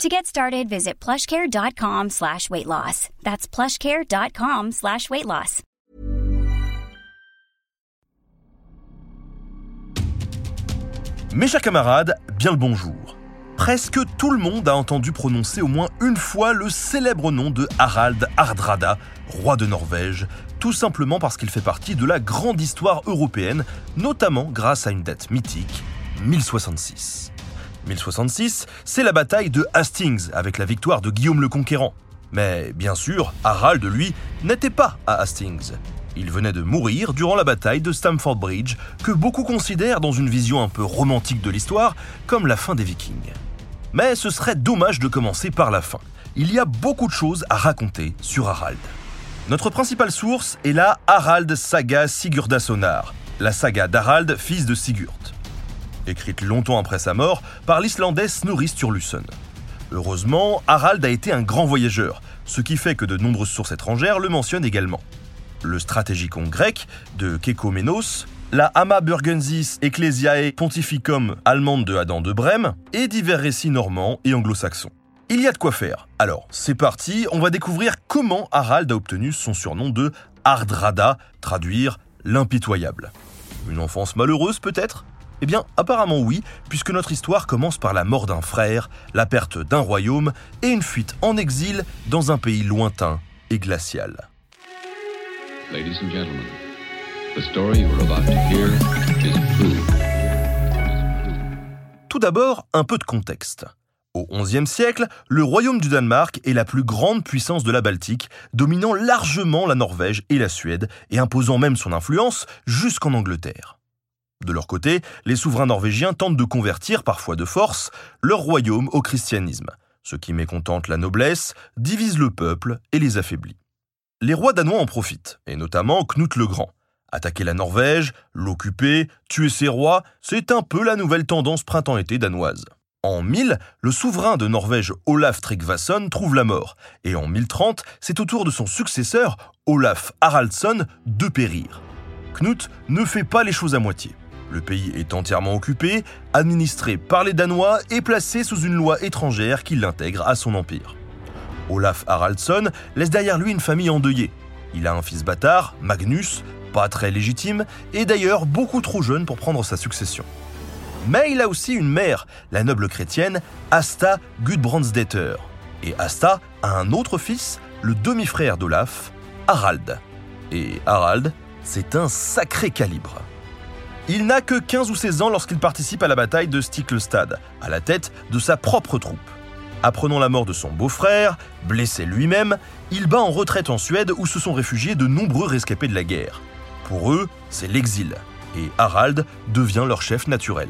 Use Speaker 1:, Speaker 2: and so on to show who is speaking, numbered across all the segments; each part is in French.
Speaker 1: To get started, visit plushcare.com slash weight loss. That's plushcare.com slash weight loss.
Speaker 2: Mes chers camarades, bien le bonjour. Presque tout le monde a entendu prononcer au moins une fois le célèbre nom de Harald Hardrada, roi de Norvège, tout simplement parce qu'il fait partie de la grande histoire européenne, notamment grâce à une date mythique, 1066. 1066, c'est la bataille de Hastings avec la victoire de Guillaume le Conquérant. Mais bien sûr, Harald, lui, n'était pas à Hastings. Il venait de mourir durant la bataille de Stamford Bridge, que beaucoup considèrent dans une vision un peu romantique de l'histoire comme la fin des Vikings. Mais ce serait dommage de commencer par la fin. Il y a beaucoup de choses à raconter sur Harald. Notre principale source est la Harald Saga Sigurdassonar, la saga d'Harald, fils de Sigurd écrite longtemps après sa mort par l'Islandais Snorri Sturluson. Heureusement, Harald a été un grand voyageur, ce qui fait que de nombreuses sources étrangères le mentionnent également. Le Stratégicon grec de Kekomenos, la Amma Burgensis Ecclesiae Pontificum allemande de Adam de Brême et divers récits normands et anglo-saxons. Il y a de quoi faire. Alors, c'est parti, on va découvrir comment Harald a obtenu son surnom de Hardrada, traduire l'impitoyable. Une enfance malheureuse peut-être? Eh bien, apparemment oui, puisque notre histoire commence par la mort d'un frère, la perte d'un royaume et une fuite en exil dans un pays lointain et glacial. Tout d'abord, un peu de contexte. Au XIe siècle, le royaume du Danemark est la plus grande puissance de la Baltique, dominant largement la Norvège et la Suède et imposant même son influence jusqu'en Angleterre. De leur côté, les souverains norvégiens tentent de convertir, parfois de force, leur royaume au christianisme, ce qui mécontente la noblesse, divise le peuple et les affaiblit. Les rois danois en profitent, et notamment Knut le Grand. Attaquer la Norvège, l'occuper, tuer ses rois, c'est un peu la nouvelle tendance printemps-été danoise. En 1000, le souverain de Norvège Olaf Tryggvason trouve la mort, et en 1030, c'est au tour de son successeur, Olaf Haraldsson, de périr. Knut ne fait pas les choses à moitié. Le pays est entièrement occupé, administré par les Danois et placé sous une loi étrangère qui l'intègre à son empire. Olaf Haraldsson laisse derrière lui une famille endeuillée. Il a un fils bâtard, Magnus, pas très légitime, et d'ailleurs beaucoup trop jeune pour prendre sa succession. Mais il a aussi une mère, la noble chrétienne Asta Gudbrandsdatter. Et Asta a un autre fils, le demi-frère d'Olaf, Harald. Et Harald, c'est un sacré calibre. Il n'a que 15 ou 16 ans lorsqu'il participe à la bataille de Stiklestad, à la tête de sa propre troupe. Apprenant la mort de son beau-frère, blessé lui-même, il bat en retraite en Suède où se sont réfugiés de nombreux rescapés de la guerre. Pour eux, c'est l'exil, et Harald devient leur chef naturel.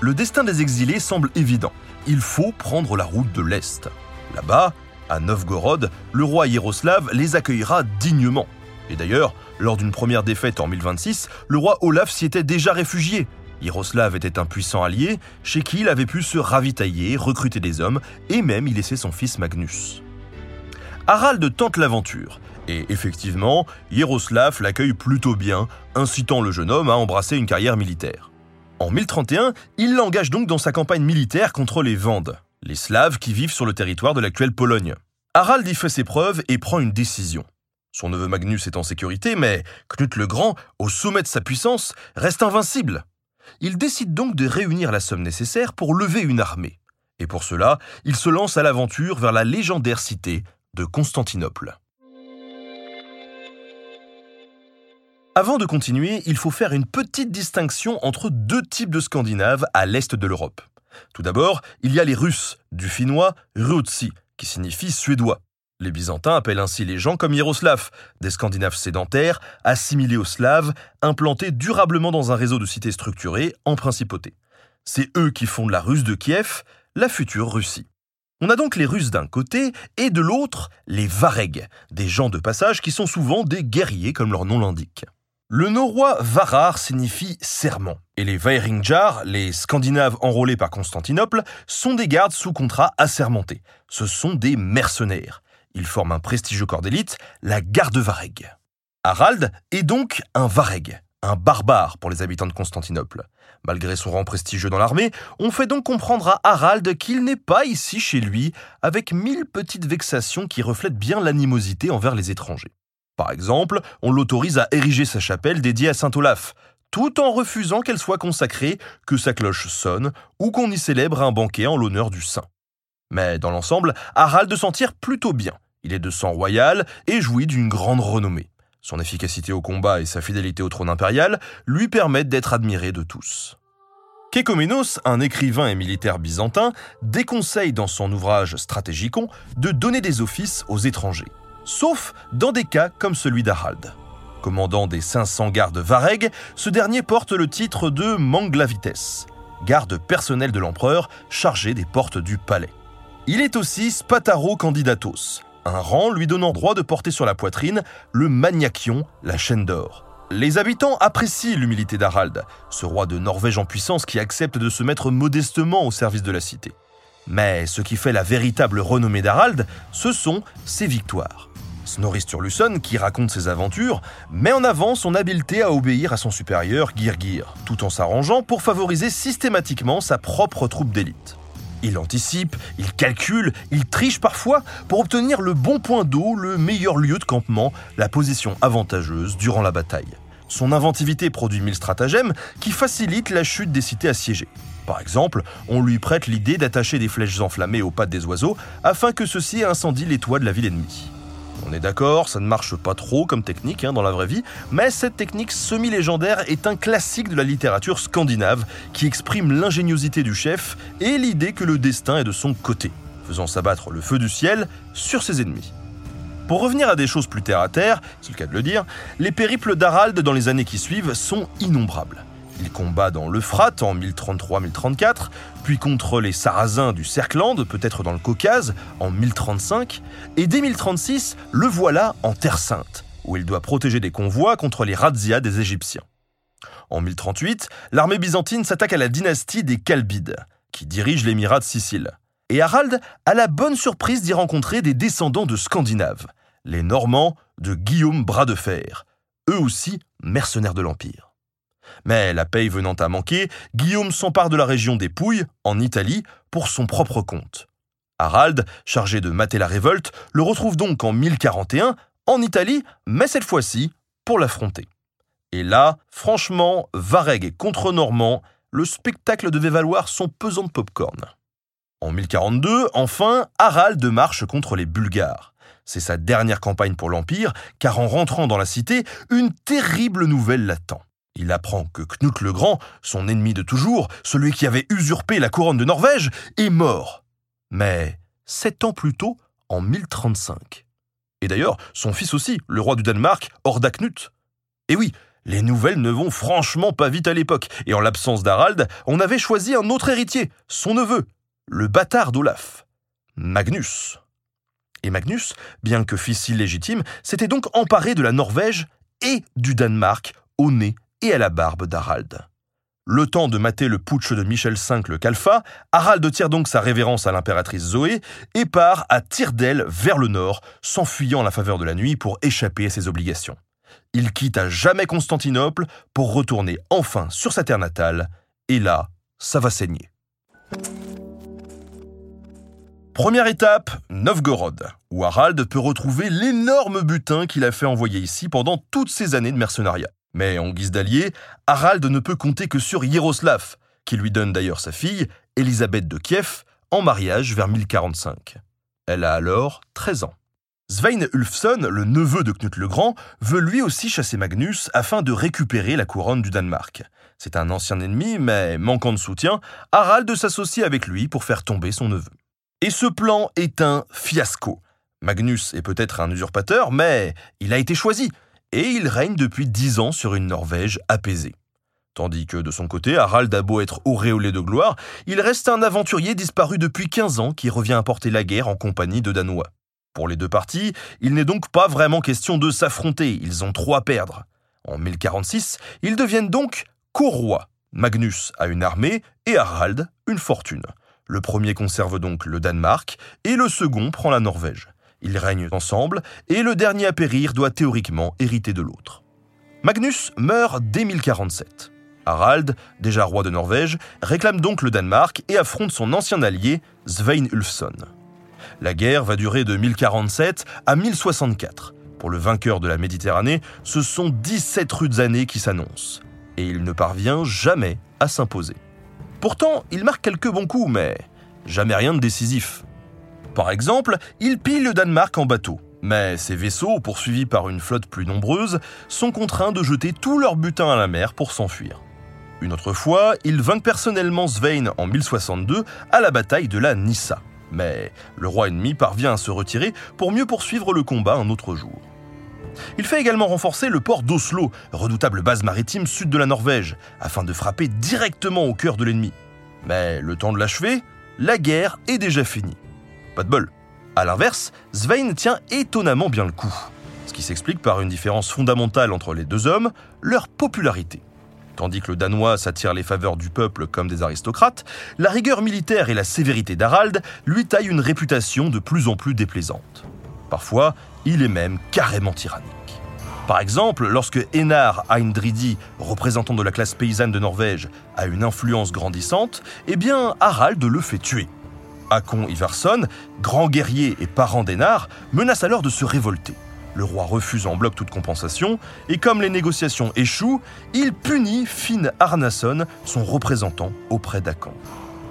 Speaker 2: Le destin des exilés semble évident. Il faut prendre la route de l'Est. Là-bas, à Novgorod, le roi Yaroslav les accueillera dignement. Et d'ailleurs, lors d'une première défaite en 1026, le roi Olaf s'y était déjà réfugié. Yaroslav était un puissant allié, chez qui il avait pu se ravitailler, recruter des hommes et même y laisser son fils Magnus. Harald tente l'aventure, et effectivement, Yaroslav l'accueille plutôt bien, incitant le jeune homme à embrasser une carrière militaire. En 1031, il l'engage donc dans sa campagne militaire contre les Vandes, les Slaves qui vivent sur le territoire de l'actuelle Pologne. Harald y fait ses preuves et prend une décision. Son neveu Magnus est en sécurité, mais Knut le Grand, au sommet de sa puissance, reste invincible. Il décide donc de réunir la somme nécessaire pour lever une armée. Et pour cela, il se lance à l'aventure vers la légendaire cité de Constantinople. Avant de continuer, il faut faire une petite distinction entre deux types de Scandinaves à l'est de l'Europe. Tout d'abord, il y a les Russes, du finnois Rutsi, qui signifie suédois. Les Byzantins appellent ainsi les gens comme Yaroslav, des Scandinaves sédentaires, assimilés aux Slaves, implantés durablement dans un réseau de cités structurées en principauté. C'est eux qui fondent la Russe de Kiev, la future Russie. On a donc les Russes d'un côté et de l'autre les Varegs, des gens de passage qui sont souvent des guerriers comme leur nom l'indique. Le norrois Varar signifie serment, et les Vaeringjar, les Scandinaves enrôlés par Constantinople, sont des gardes sous contrat assermentés. Ce sont des mercenaires. Ils forment un prestigieux corps d'élite, la garde Vareg. Harald est donc un Vareg, un barbare pour les habitants de Constantinople. Malgré son rang prestigieux dans l'armée, on fait donc comprendre à Harald qu'il n'est pas ici chez lui, avec mille petites vexations qui reflètent bien l'animosité envers les étrangers. Par exemple, on l'autorise à ériger sa chapelle dédiée à Saint Olaf, tout en refusant qu'elle soit consacrée, que sa cloche sonne ou qu'on y célèbre un banquet en l'honneur du saint. Mais dans l'ensemble, Harald s'en tire plutôt bien. Il est de sang royal et jouit d'une grande renommée. Son efficacité au combat et sa fidélité au trône impérial lui permettent d'être admiré de tous. Kekomenos, un écrivain et militaire byzantin, déconseille dans son ouvrage Stratégicon de donner des offices aux étrangers sauf dans des cas comme celui d'Harald. Commandant des 500 gardes Vareg, ce dernier porte le titre de Manglavites, garde personnel de l'empereur chargé des portes du palais. Il est aussi Spataro Candidatos, un rang lui donnant droit de porter sur la poitrine le Magnachion, la chaîne d'or. Les habitants apprécient l'humilité d'Harald, ce roi de Norvège en puissance qui accepte de se mettre modestement au service de la cité. Mais ce qui fait la véritable renommée d'Harald, ce sont ses victoires. Snorri Sturluson, qui raconte ses aventures, met en avant son habileté à obéir à son supérieur Girgir, tout en s'arrangeant pour favoriser systématiquement sa propre troupe d'élite. Il anticipe, il calcule, il triche parfois pour obtenir le bon point d'eau, le meilleur lieu de campement, la position avantageuse durant la bataille. Son inventivité produit mille stratagèmes qui facilitent la chute des cités assiégées. Par exemple, on lui prête l'idée d'attacher des flèches enflammées aux pattes des oiseaux afin que ceux-ci incendient les toits de la ville ennemie. On est d'accord, ça ne marche pas trop comme technique hein, dans la vraie vie, mais cette technique semi-légendaire est un classique de la littérature scandinave qui exprime l'ingéniosité du chef et l'idée que le destin est de son côté, faisant s'abattre le feu du ciel sur ses ennemis. Pour revenir à des choses plus terre à terre, c'est le cas de le dire, les périples d'Harald dans les années qui suivent sont innombrables. Il combat dans l'Euphrate en 1033-1034, puis contre les Sarrasins du Cercland, peut-être dans le Caucase, en 1035, et dès 1036, le voilà en Terre Sainte, où il doit protéger des convois contre les razzias des Égyptiens. En 1038, l'armée byzantine s'attaque à la dynastie des Kalbides, qui dirige l'émirat de Sicile. Et Harald a la bonne surprise d'y rencontrer des descendants de Scandinaves, les Normands de Guillaume Bras de Fer, eux aussi mercenaires de l'Empire. Mais la paye venant à manquer, Guillaume s'empare de la région des Pouilles, en Italie, pour son propre compte. Harald, chargé de mater la révolte, le retrouve donc en 1041 en Italie, mais cette fois-ci pour l'affronter. Et là, franchement, Vareg contre Normand, le spectacle devait valoir son pesant de popcorn. En 1042, enfin, Harald marche contre les Bulgares. C'est sa dernière campagne pour l'Empire, car en rentrant dans la cité, une terrible nouvelle l'attend. Il apprend que Knut le Grand, son ennemi de toujours, celui qui avait usurpé la couronne de Norvège, est mort. Mais sept ans plus tôt, en 1035. Et d'ailleurs, son fils aussi, le roi du Danemark, Horda Knut. Et oui, les nouvelles ne vont franchement pas vite à l'époque, et en l'absence d'Harald, on avait choisi un autre héritier, son neveu, le bâtard d'Olaf, Magnus. Et Magnus, bien que fils illégitime, s'était donc emparé de la Norvège et du Danemark au nez et à la barbe d'Harald. Le temps de mater le putsch de Michel V le Calfa, Harald tire donc sa révérence à l'impératrice Zoé et part à tire d'aile vers le nord, s'enfuyant à la faveur de la nuit pour échapper à ses obligations. Il quitte à jamais Constantinople pour retourner enfin sur sa terre natale, et là, ça va saigner. Première étape, Novgorod, où Harald peut retrouver l'énorme butin qu'il a fait envoyer ici pendant toutes ces années de mercenariat. Mais en guise d'allié, Harald ne peut compter que sur Yaroslav, qui lui donne d'ailleurs sa fille, Élisabeth de Kiev, en mariage vers 1045. Elle a alors 13 ans. Svein Ulfson, le neveu de Knut le Grand, veut lui aussi chasser Magnus afin de récupérer la couronne du Danemark. C'est un ancien ennemi, mais manquant de soutien, Harald s'associe avec lui pour faire tomber son neveu. Et ce plan est un fiasco. Magnus est peut-être un usurpateur, mais il a été choisi, et il règne depuis dix ans sur une Norvège apaisée. Tandis que de son côté, Harald a beau être auréolé de gloire, il reste un aventurier disparu depuis 15 ans qui revient apporter la guerre en compagnie de Danois. Pour les deux parties, il n'est donc pas vraiment question de s'affronter, ils ont trop à perdre. En 1046, ils deviennent donc co-rois. Magnus a une armée et Harald une fortune. Le premier conserve donc le Danemark et le second prend la Norvège. Ils règnent ensemble et le dernier à périr doit théoriquement hériter de l'autre. Magnus meurt dès 1047. Harald, déjà roi de Norvège, réclame donc le Danemark et affronte son ancien allié, Svein Ulfsson. La guerre va durer de 1047 à 1064. Pour le vainqueur de la Méditerranée, ce sont 17 rudes années qui s'annoncent. Et il ne parvient jamais à s'imposer. Pourtant, il marque quelques bons coups, mais jamais rien de décisif. Par exemple, il pille le Danemark en bateau. Mais ses vaisseaux, poursuivis par une flotte plus nombreuse, sont contraints de jeter tout leur butin à la mer pour s'enfuir. Une autre fois, il vainc personnellement Svein en 1062 à la bataille de la Nissa. Mais le roi ennemi parvient à se retirer pour mieux poursuivre le combat un autre jour. Il fait également renforcer le port d'Oslo, redoutable base maritime sud de la Norvège, afin de frapper directement au cœur de l'ennemi. Mais le temps de l'achever, la guerre est déjà finie. Pas de bol. A l'inverse, Svein tient étonnamment bien le coup, ce qui s'explique par une différence fondamentale entre les deux hommes, leur popularité. Tandis que le Danois s'attire les faveurs du peuple comme des aristocrates, la rigueur militaire et la sévérité d'Harald lui taillent une réputation de plus en plus déplaisante. Parfois, il est même carrément tyrannique. Par exemple, lorsque Einar Eindridi, représentant de la classe paysanne de Norvège, a une influence grandissante, eh bien Harald le fait tuer. Hakon Ivarsson, grand guerrier et parent d'Einar, menace alors de se révolter. Le roi refuse en bloc toute compensation, et comme les négociations échouent, il punit Finn Arnason, son représentant auprès d'Akon.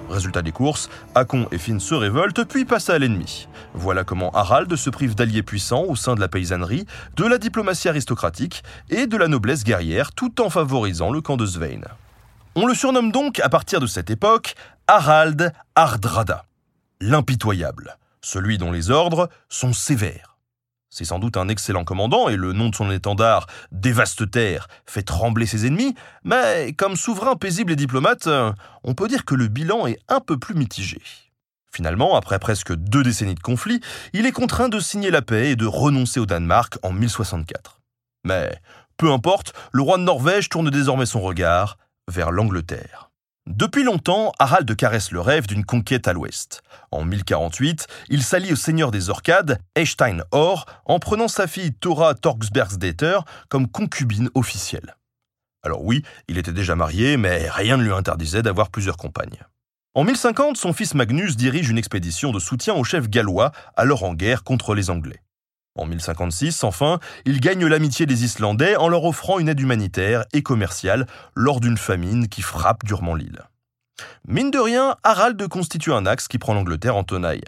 Speaker 2: Résultat des courses, Akon et Finn se révoltent puis passent à l'ennemi. Voilà comment Harald se prive d'alliés puissants au sein de la paysannerie, de la diplomatie aristocratique et de la noblesse guerrière tout en favorisant le camp de Svein. On le surnomme donc à partir de cette époque Harald Hardrada, l'impitoyable, celui dont les ordres sont sévères. C'est sans doute un excellent commandant et le nom de son étendard, Dévaste Terre, fait trembler ses ennemis, mais comme souverain paisible et diplomate, on peut dire que le bilan est un peu plus mitigé. Finalement, après presque deux décennies de conflit, il est contraint de signer la paix et de renoncer au Danemark en 1064. Mais, peu importe, le roi de Norvège tourne désormais son regard vers l'Angleterre. Depuis longtemps, Harald caresse le rêve d'une conquête à l'ouest. En 1048, il s'allie au seigneur des Orcades, Eystein Or, en prenant sa fille Thora Torgsbergsdater comme concubine officielle. Alors oui, il était déjà marié, mais rien ne lui interdisait d'avoir plusieurs compagnes. En 1050, son fils Magnus dirige une expédition de soutien au chef gallois, alors en guerre contre les Anglais. En 1056, enfin, il gagne l'amitié des Islandais en leur offrant une aide humanitaire et commerciale lors d'une famine qui frappe durement l'île. Mine de rien, Harald constitue un axe qui prend l'Angleterre en tenaille.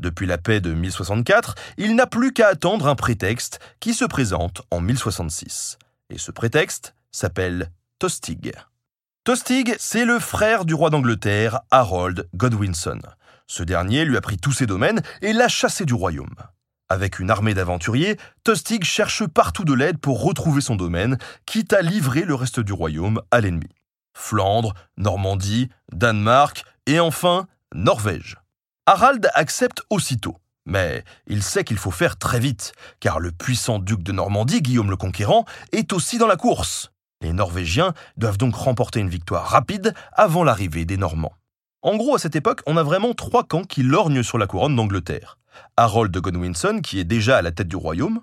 Speaker 2: Depuis la paix de 1064, il n'a plus qu'à attendre un prétexte qui se présente en 1066. Et ce prétexte s'appelle Tostig. Tostig, c'est le frère du roi d'Angleterre, Harold Godwinson. Ce dernier lui a pris tous ses domaines et l'a chassé du royaume. Avec une armée d'aventuriers, Tostig cherche partout de l'aide pour retrouver son domaine, quitte à livrer le reste du royaume à l'ennemi. Flandre, Normandie, Danemark et enfin Norvège. Harald accepte aussitôt, mais il sait qu'il faut faire très vite, car le puissant duc de Normandie, Guillaume le Conquérant, est aussi dans la course. Les Norvégiens doivent donc remporter une victoire rapide avant l'arrivée des Normands. En gros, à cette époque, on a vraiment trois camps qui lorgnent sur la couronne d'Angleterre. Harold de Godwinson, qui est déjà à la tête du royaume,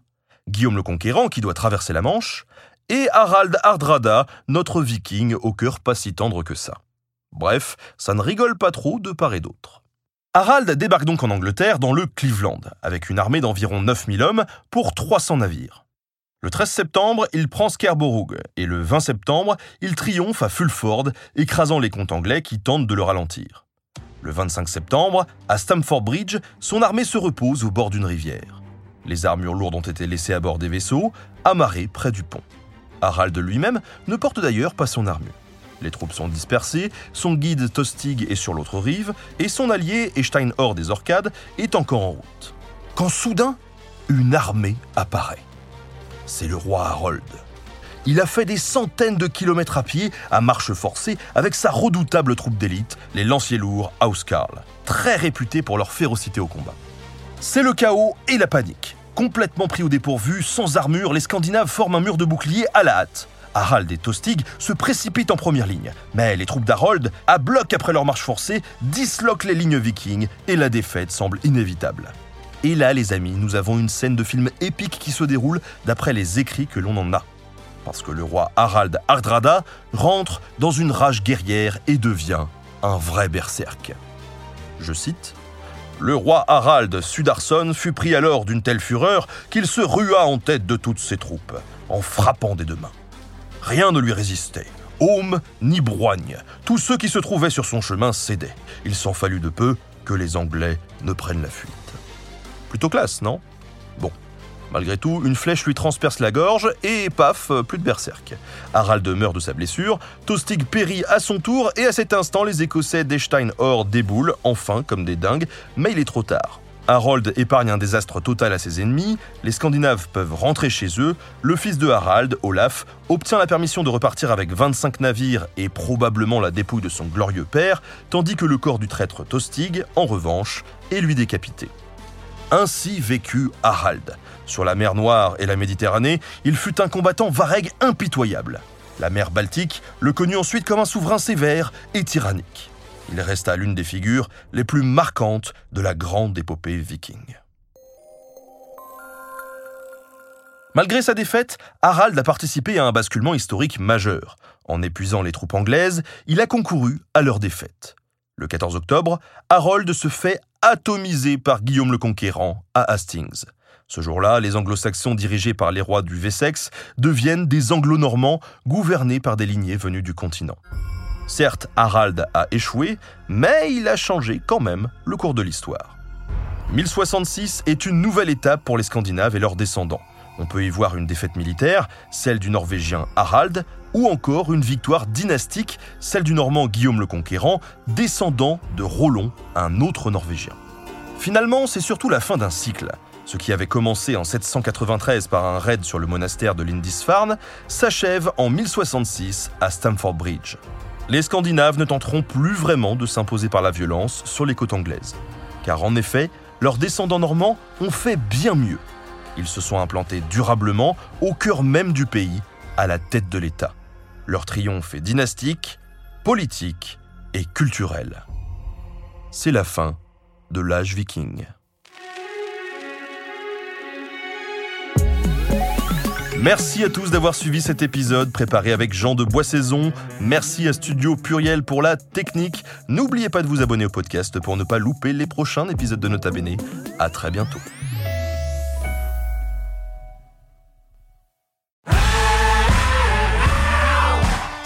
Speaker 2: Guillaume le Conquérant, qui doit traverser la Manche, et Harald Hardrada, notre viking au cœur pas si tendre que ça. Bref, ça ne rigole pas trop de part et d'autre. Harald débarque donc en Angleterre dans le Cleveland, avec une armée d'environ 9000 hommes pour 300 navires. Le 13 septembre, il prend Scarborough, et le 20 septembre, il triomphe à Fulford, écrasant les comtes anglais qui tentent de le ralentir. Le 25 septembre, à Stamford Bridge, son armée se repose au bord d'une rivière. Les armures lourdes ont été laissées à bord des vaisseaux, amarrés près du pont. Harald lui-même ne porte d'ailleurs pas son armure. Les troupes sont dispersées, son guide Tostig est sur l'autre rive, et son allié Estein Or des Orcades est encore en route. Quand soudain, une armée apparaît. C'est le roi Harold. Il a fait des centaines de kilomètres à pied, à marche forcée, avec sa redoutable troupe d'élite, les lanciers lourds Housecarl, très réputés pour leur férocité au combat. C'est le chaos et la panique. Complètement pris au dépourvu, sans armure, les Scandinaves forment un mur de boucliers à la hâte. Harald et Tostig se précipitent en première ligne, mais les troupes d'Harold, à bloc après leur marche forcée, disloquent les lignes vikings et la défaite semble inévitable. Et là, les amis, nous avons une scène de film épique qui se déroule d'après les écrits que l'on en a. Parce que le roi Harald Hardrada rentre dans une rage guerrière et devient un vrai berserk. Je cite le roi Harald Sudarson fut pris alors d'une telle fureur qu'il se rua en tête de toutes ses troupes, en frappant des deux mains. Rien ne lui résistait. Homme ni broigne. Tous ceux qui se trouvaient sur son chemin cédaient. Il s'en fallut de peu que les Anglais ne prennent la fuite. Plutôt classe, non? Bon. Malgré tout, une flèche lui transperce la gorge et paf, plus de berserk. Harald meurt de sa blessure, Tostig périt à son tour et à cet instant, les Écossais d'Esteinhor déboulent, enfin, comme des dingues, mais il est trop tard. Harold épargne un désastre total à ses ennemis, les Scandinaves peuvent rentrer chez eux, le fils de Harald, Olaf, obtient la permission de repartir avec 25 navires et probablement la dépouille de son glorieux père, tandis que le corps du traître Tostig, en revanche, est lui décapité. Ainsi vécut Harald. Sur la mer Noire et la Méditerranée, il fut un combattant vareg impitoyable. La mer Baltique le connut ensuite comme un souverain sévère et tyrannique. Il resta l'une des figures les plus marquantes de la grande épopée viking. Malgré sa défaite, Harald a participé à un basculement historique majeur. En épuisant les troupes anglaises, il a concouru à leur défaite. Le 14 octobre, Harold se fait atomiser par Guillaume le Conquérant à Hastings. Ce jour-là, les anglo-saxons dirigés par les rois du Wessex deviennent des anglo-normands gouvernés par des lignées venues du continent. Certes, Harald a échoué, mais il a changé quand même le cours de l'histoire. 1066 est une nouvelle étape pour les Scandinaves et leurs descendants. On peut y voir une défaite militaire, celle du Norvégien Harald, ou encore une victoire dynastique, celle du Normand Guillaume le Conquérant, descendant de Rollon, un autre Norvégien. Finalement, c'est surtout la fin d'un cycle. Ce qui avait commencé en 793 par un raid sur le monastère de Lindisfarne s'achève en 1066 à Stamford Bridge les Scandinaves ne tenteront plus vraiment de s'imposer par la violence sur les côtes anglaises. Car en effet, leurs descendants normands ont fait bien mieux. Ils se sont implantés durablement au cœur même du pays, à la tête de l'État. Leur triomphe est dynastique, politique et culturel. C'est la fin de l'âge viking. Merci à tous d'avoir suivi cet épisode préparé avec Jean de Boissaison. Merci à Studio Pluriel pour la technique. N'oubliez pas de vous abonner au podcast pour ne pas louper les prochains épisodes de Nota Bene. À très bientôt.